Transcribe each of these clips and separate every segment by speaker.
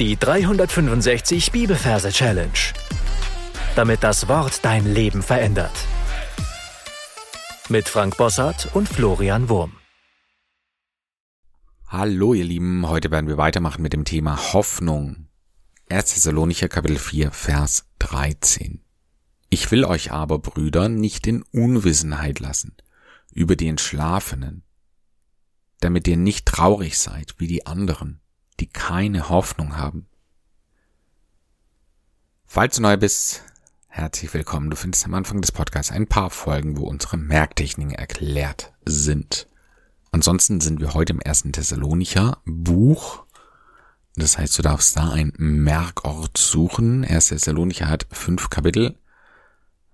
Speaker 1: Die 365 Bibelverse Challenge. Damit das Wort dein Leben verändert. Mit Frank Bossart und Florian Wurm.
Speaker 2: Hallo ihr Lieben, heute werden wir weitermachen mit dem Thema Hoffnung. 1. Thessalonicher Kapitel 4 Vers 13. Ich will euch aber, Brüder, nicht in Unwissenheit lassen über die Entschlafenen, damit ihr nicht traurig seid wie die anderen die keine Hoffnung haben. Falls du neu bist, herzlich willkommen. Du findest am Anfang des Podcasts ein paar Folgen, wo unsere Merktechniken erklärt sind. Ansonsten sind wir heute im ersten Thessalonicher Buch. Das heißt, du darfst da einen Merkort suchen. Erster Thessalonicher hat fünf Kapitel.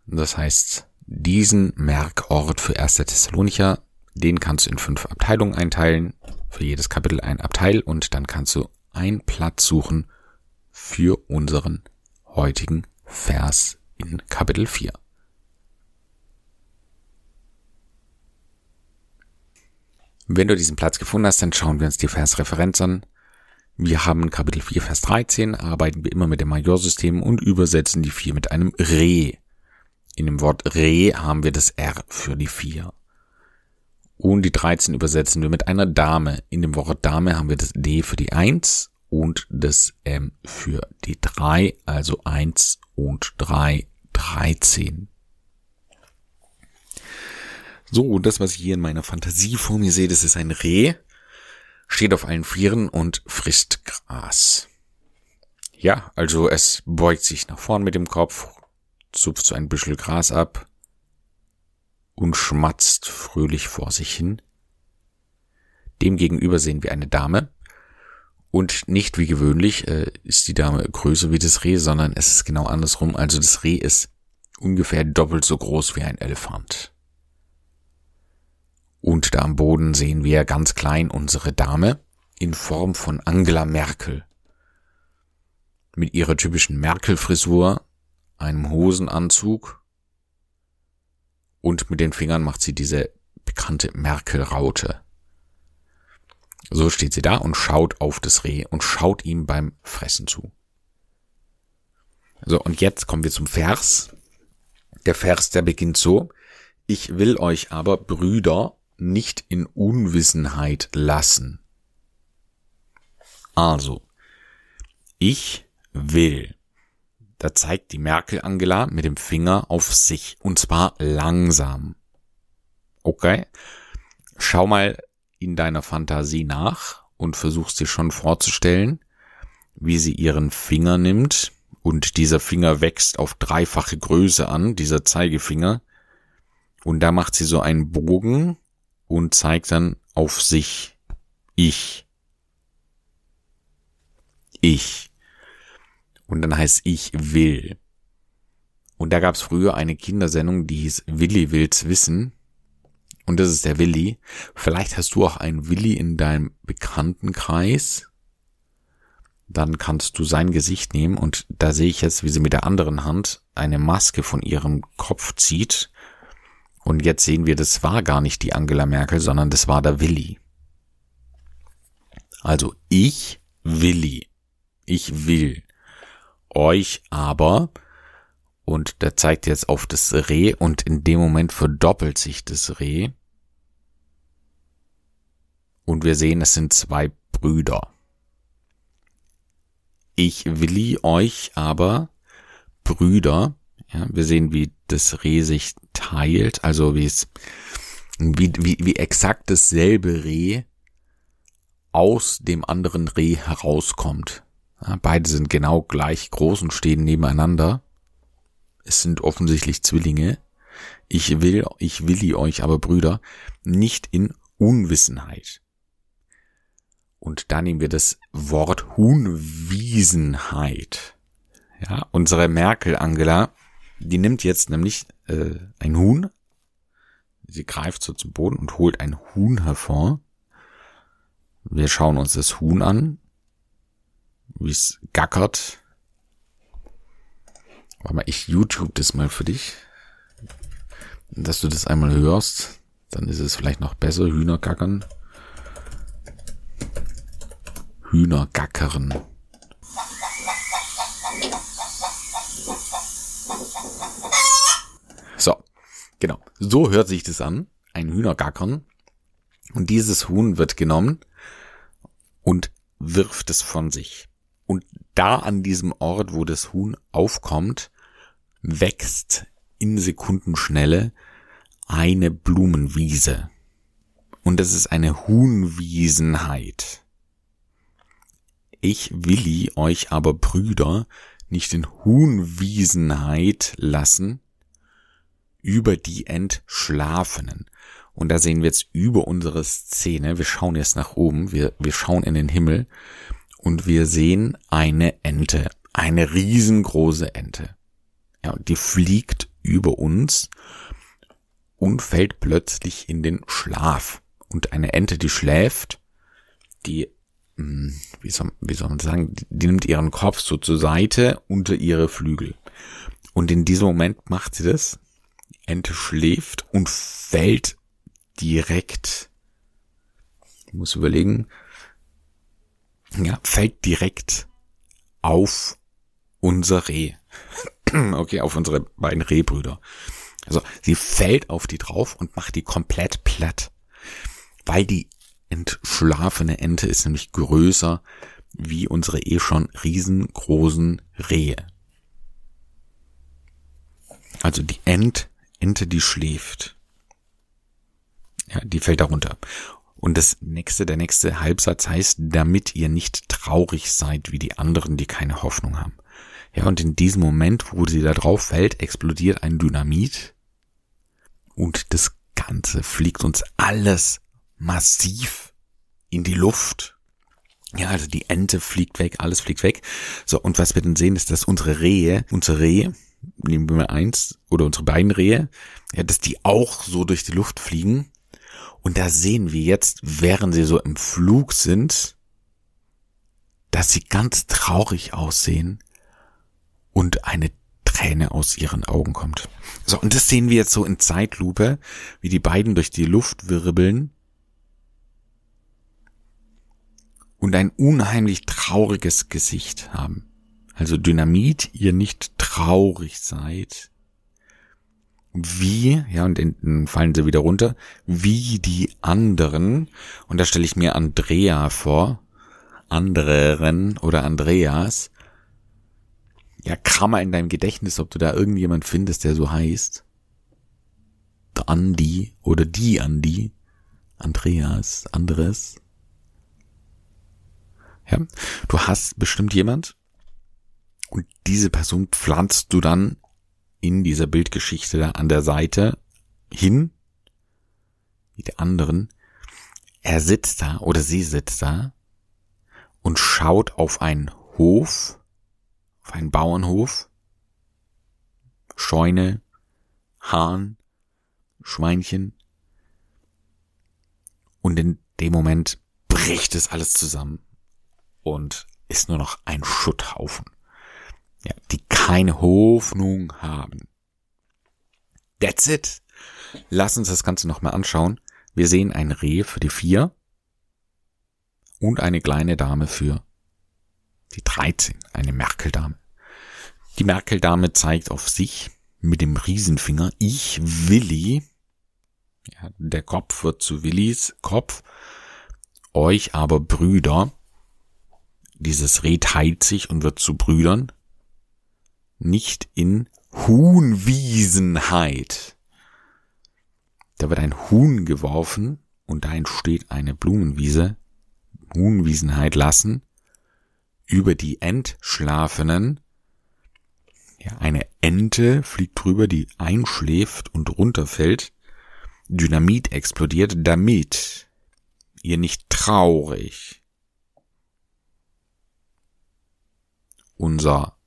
Speaker 2: Das heißt, diesen Merkort für erster Thessalonicher, den kannst du in fünf Abteilungen einteilen für jedes Kapitel ein Abteil und dann kannst du einen Platz suchen für unseren heutigen Vers in Kapitel 4. Wenn du diesen Platz gefunden hast, dann schauen wir uns die Versreferenz an. Wir haben Kapitel 4, Vers 13, arbeiten wir immer mit dem Majorsystem und übersetzen die 4 mit einem Re. In dem Wort Re haben wir das R für die 4. Und die 13 übersetzen wir mit einer Dame. In dem Wort Dame haben wir das D für die 1 und das M für die 3, also 1 und 3, 13. So, und das, was ich hier in meiner Fantasie vor mir sehe, das ist ein Reh, steht auf allen Vieren und frisst Gras. Ja, also es beugt sich nach vorn mit dem Kopf, zupft so ein Büschel Gras ab, und schmatzt fröhlich vor sich hin. Demgegenüber sehen wir eine Dame. Und nicht wie gewöhnlich äh, ist die Dame größer wie das Reh, sondern es ist genau andersrum. Also das Reh ist ungefähr doppelt so groß wie ein Elefant. Und da am Boden sehen wir ganz klein unsere Dame in Form von Angela Merkel. Mit ihrer typischen Merkel-Frisur, einem Hosenanzug und mit den Fingern macht sie diese bekannte Merkel-Raute. So steht sie da und schaut auf das Reh und schaut ihm beim Fressen zu. So, und jetzt kommen wir zum Vers. Der Vers, der beginnt so. Ich will euch aber, Brüder, nicht in Unwissenheit lassen. Also, ich will da zeigt die Merkel Angela mit dem Finger auf sich und zwar langsam. Okay? Schau mal in deiner Fantasie nach und versuchst dir schon vorzustellen, wie sie ihren Finger nimmt und dieser Finger wächst auf dreifache Größe an, dieser Zeigefinger. Und da macht sie so einen Bogen und zeigt dann auf sich. Ich. Ich. Und dann heißt ich will. Und da gab es früher eine Kindersendung, die hieß Willi will's wissen. Und das ist der Willi. Vielleicht hast du auch einen Willi in deinem Bekanntenkreis. Dann kannst du sein Gesicht nehmen und da sehe ich jetzt, wie sie mit der anderen Hand eine Maske von ihrem Kopf zieht. Und jetzt sehen wir, das war gar nicht die Angela Merkel, sondern das war der Willi. Also ich, Willi. Ich will euch aber, und der zeigt jetzt auf das Reh und in dem Moment verdoppelt sich das Reh. Und wir sehen, es sind zwei Brüder. Ich willi euch aber Brüder. Ja, wir sehen, wie das Reh sich teilt, also wie es, wie, wie, wie exakt dasselbe Reh aus dem anderen Reh herauskommt. Beide sind genau gleich groß und stehen nebeneinander. Es sind offensichtlich Zwillinge. Ich will, ich willi euch aber Brüder nicht in Unwissenheit. Und da nehmen wir das Wort Huhnwiesenheit. Ja, unsere Merkel Angela, die nimmt jetzt nämlich äh, ein Huhn. Sie greift so zum Boden und holt ein Huhn hervor. Wir schauen uns das Huhn an wie es gackert. Warte mal, ich YouTube das mal für dich. Dass du das einmal hörst, dann ist es vielleicht noch besser. Hühner gackern. Hühner gackern. So, genau. So hört sich das an. Ein Hühner gackern. Und dieses Huhn wird genommen und wirft es von sich. Und da an diesem Ort, wo das Huhn aufkommt, wächst in Sekundenschnelle eine Blumenwiese. Und das ist eine Huhnwiesenheit. Ich willi euch aber Brüder nicht in Huhnwiesenheit lassen über die Entschlafenen. Und da sehen wir jetzt über unsere Szene, wir schauen jetzt nach oben, wir, wir schauen in den Himmel und wir sehen eine Ente, eine riesengroße Ente. Ja, und die fliegt über uns und fällt plötzlich in den Schlaf. Und eine Ente, die schläft, die, hm, wie soll, wie soll man sagen, die, die nimmt ihren Kopf so zur Seite unter ihre Flügel. Und in diesem Moment macht sie das. Die Ente schläft und fällt direkt, ich muss überlegen, ja, fällt direkt auf unser Reh. okay, auf unsere beiden Rehbrüder. Also sie fällt auf die drauf und macht die komplett platt. Weil die entschlafene Ente ist nämlich größer wie unsere eh schon riesengroßen Rehe. Also die Ent, Ente, die schläft. Ja, die fällt darunter. Und das nächste, der nächste Halbsatz heißt, damit ihr nicht traurig seid wie die anderen, die keine Hoffnung haben. Ja, und in diesem Moment, wo sie da drauf fällt, explodiert ein Dynamit und das Ganze fliegt uns alles massiv in die Luft. Ja, also die Ente fliegt weg, alles fliegt weg. So, und was wir dann sehen, ist, dass unsere Rehe, unsere Rehe, nehmen wir mal eins, oder unsere beiden Rehe, ja, dass die auch so durch die Luft fliegen. Und da sehen wir jetzt, während sie so im Flug sind, dass sie ganz traurig aussehen und eine Träne aus ihren Augen kommt. So, und das sehen wir jetzt so in Zeitlupe, wie die beiden durch die Luft wirbeln und ein unheimlich trauriges Gesicht haben. Also Dynamit, ihr nicht traurig seid. Wie, ja, und dann fallen sie wieder runter, wie die anderen, und da stelle ich mir Andrea vor, anderen oder Andreas, ja, krammer in deinem Gedächtnis, ob du da irgendjemand findest, der so heißt. Der Andi oder die Andi, Andreas, anderes. Ja, du hast bestimmt jemand und diese Person pflanzt du dann in dieser Bildgeschichte da an der Seite hin, wie der anderen. Er sitzt da oder sie sitzt da und schaut auf einen Hof, auf einen Bauernhof, Scheune, Hahn, Schweinchen. Und in dem Moment bricht es alles zusammen und ist nur noch ein Schutthaufen. Ja, die keine Hoffnung haben. That's it. Lass uns das Ganze nochmal anschauen. Wir sehen ein Reh für die vier und eine kleine Dame für die 13, eine Merkeldame. Die Merkeldame zeigt auf sich mit dem Riesenfinger, ich Willi, ja, der Kopf wird zu Willis Kopf, euch aber Brüder, dieses Reh teilt sich und wird zu Brüdern, nicht in Huhnwiesenheit. Da wird ein Huhn geworfen und da entsteht eine Blumenwiese, Huhnwiesenheit lassen, über die Entschlafenen. Ja, eine Ente fliegt drüber, die einschläft und runterfällt. Dynamit explodiert, damit ihr nicht traurig unser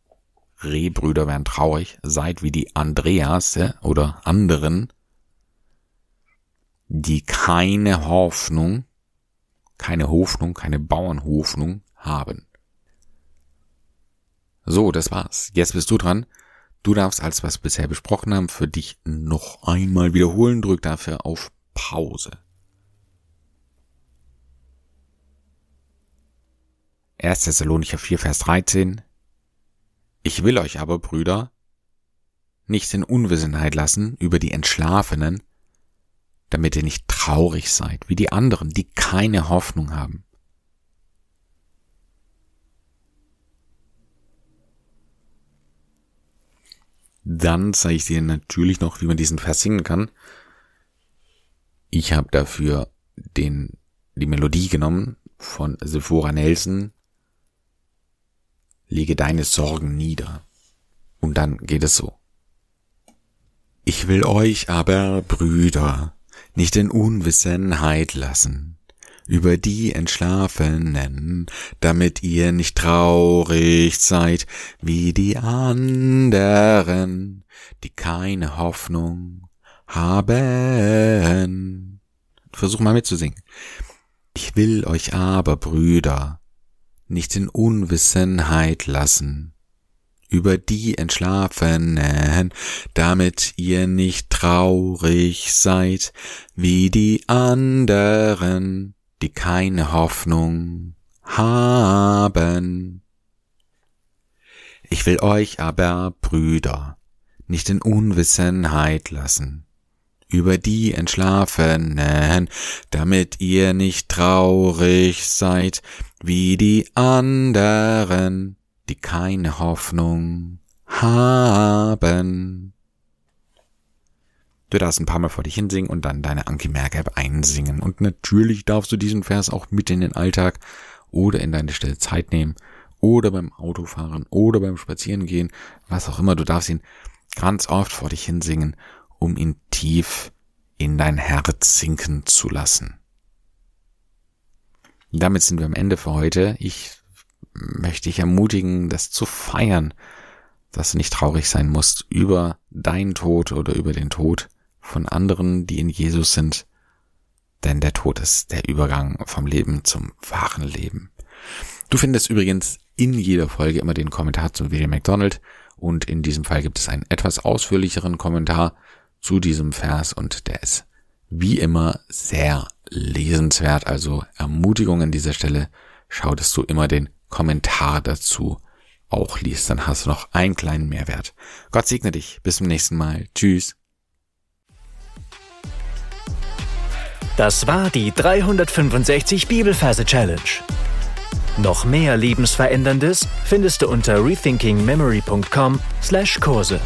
Speaker 2: Rehbrüder werden traurig, seid wie die Andreas oder anderen, die keine Hoffnung, keine Hoffnung, keine Bauernhoffnung haben. So, das war's. Jetzt bist du dran. Du darfst alles, was wir bisher besprochen haben, für dich noch einmal wiederholen. Drück dafür auf Pause. 1. Thessalonicher 4, Vers 13. Ich will euch aber, Brüder, nicht in Unwissenheit lassen über die Entschlafenen, damit ihr nicht traurig seid, wie die anderen, die keine Hoffnung haben. Dann zeige ich dir natürlich noch, wie man diesen Vers singen kann. Ich habe dafür den, die Melodie genommen von Sephora Nelson. Lege deine Sorgen nieder. Und dann geht es so. Ich will euch aber, Brüder, nicht in Unwissenheit lassen über die Entschlafenen, damit ihr nicht traurig seid wie die anderen, die keine Hoffnung haben. Versuch mal mitzusingen. Ich will euch aber, Brüder, nicht in Unwissenheit lassen über die Entschlafenen, damit ihr nicht traurig seid wie die anderen, die keine Hoffnung haben. Ich will euch aber, Brüder, nicht in Unwissenheit lassen über die Entschlafenen, damit ihr nicht traurig seid wie die anderen, die keine Hoffnung haben. Du darfst ein paar Mal vor dich hinsingen und dann deine Anki Merk App einsingen. Und natürlich darfst du diesen Vers auch mit in den Alltag oder in deine Stelle Zeit nehmen oder beim Autofahren oder beim Spazierengehen, was auch immer. Du darfst ihn ganz oft vor dich hinsingen, um ihn tief in dein Herz sinken zu lassen. Damit sind wir am Ende für heute. Ich möchte dich ermutigen, das zu feiern, dass du nicht traurig sein musst über deinen Tod oder über den Tod von anderen, die in Jesus sind. Denn der Tod ist der Übergang vom Leben zum wahren Leben. Du findest übrigens in jeder Folge immer den Kommentar zum William McDonald und in diesem Fall gibt es einen etwas ausführlicheren Kommentar zu diesem Vers und der ist wie immer sehr lesenswert. Also Ermutigung an dieser Stelle. Schau, dass du immer den Kommentar dazu auch liest. Dann hast du noch einen kleinen Mehrwert. Gott segne dich. Bis zum nächsten Mal. Tschüss.
Speaker 1: Das war die 365 Bibelferse Challenge. Noch mehr Lebensveränderndes findest du unter rethinkingmemory.com/Kurse.